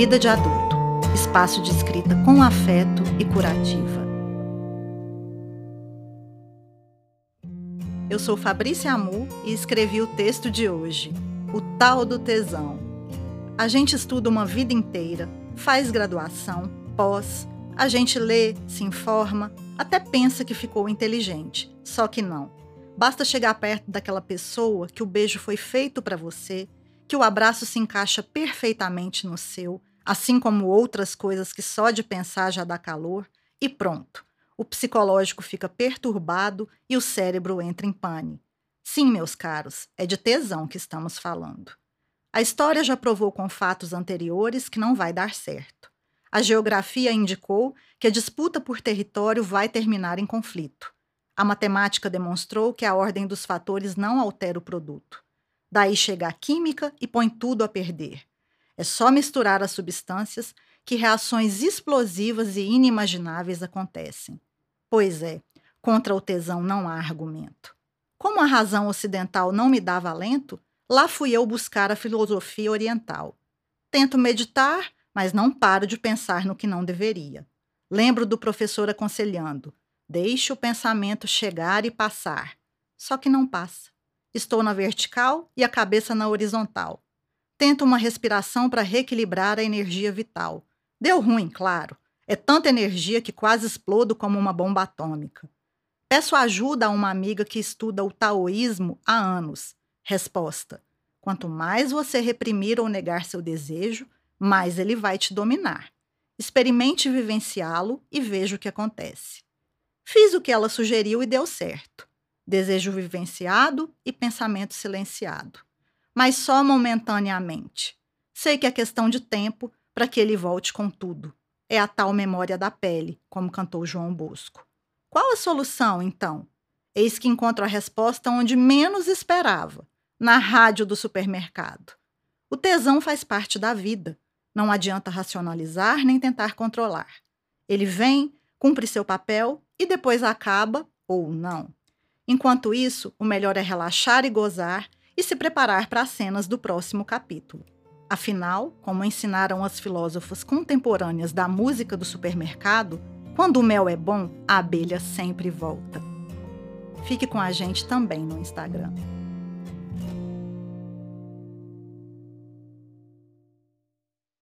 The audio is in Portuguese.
Vida de Adulto espaço de escrita com afeto e curativa. Eu sou Fabrícia Amu e escrevi o texto de hoje, O Tal do Tesão. A gente estuda uma vida inteira, faz graduação, pós, a gente lê, se informa, até pensa que ficou inteligente, só que não. Basta chegar perto daquela pessoa que o beijo foi feito para você, que o abraço se encaixa perfeitamente no seu, assim como outras coisas que só de pensar já dá calor, e pronto. O psicológico fica perturbado e o cérebro entra em pane. Sim, meus caros, é de tesão que estamos falando. A história já provou com fatos anteriores que não vai dar certo. A geografia indicou que a disputa por território vai terminar em conflito. A matemática demonstrou que a ordem dos fatores não altera o produto. Daí chega a química e põe tudo a perder. É só misturar as substâncias que reações explosivas e inimagináveis acontecem. Pois é, contra o tesão não há argumento. Como a razão ocidental não me dava alento, lá fui eu buscar a filosofia oriental. Tento meditar, mas não paro de pensar no que não deveria. Lembro do professor aconselhando: deixe o pensamento chegar e passar. Só que não passa. Estou na vertical e a cabeça na horizontal. Tento uma respiração para reequilibrar a energia vital. Deu ruim, claro. É tanta energia que quase explodo como uma bomba atômica. Peço ajuda a uma amiga que estuda o taoísmo há anos. Resposta: Quanto mais você reprimir ou negar seu desejo, mais ele vai te dominar. Experimente vivenciá-lo e veja o que acontece. Fiz o que ela sugeriu e deu certo. Desejo vivenciado e pensamento silenciado mas só momentaneamente. Sei que é questão de tempo para que ele volte com tudo. É a tal memória da pele, como cantou João Bosco. Qual a solução, então? Eis que encontro a resposta onde menos esperava na rádio do supermercado. O tesão faz parte da vida. Não adianta racionalizar nem tentar controlar. Ele vem, cumpre seu papel e depois acaba ou não. Enquanto isso, o melhor é relaxar e gozar e se preparar para as cenas do próximo capítulo. Afinal, como ensinaram as filósofas contemporâneas da música do supermercado, quando o mel é bom, a abelha sempre volta. Fique com a gente também no Instagram.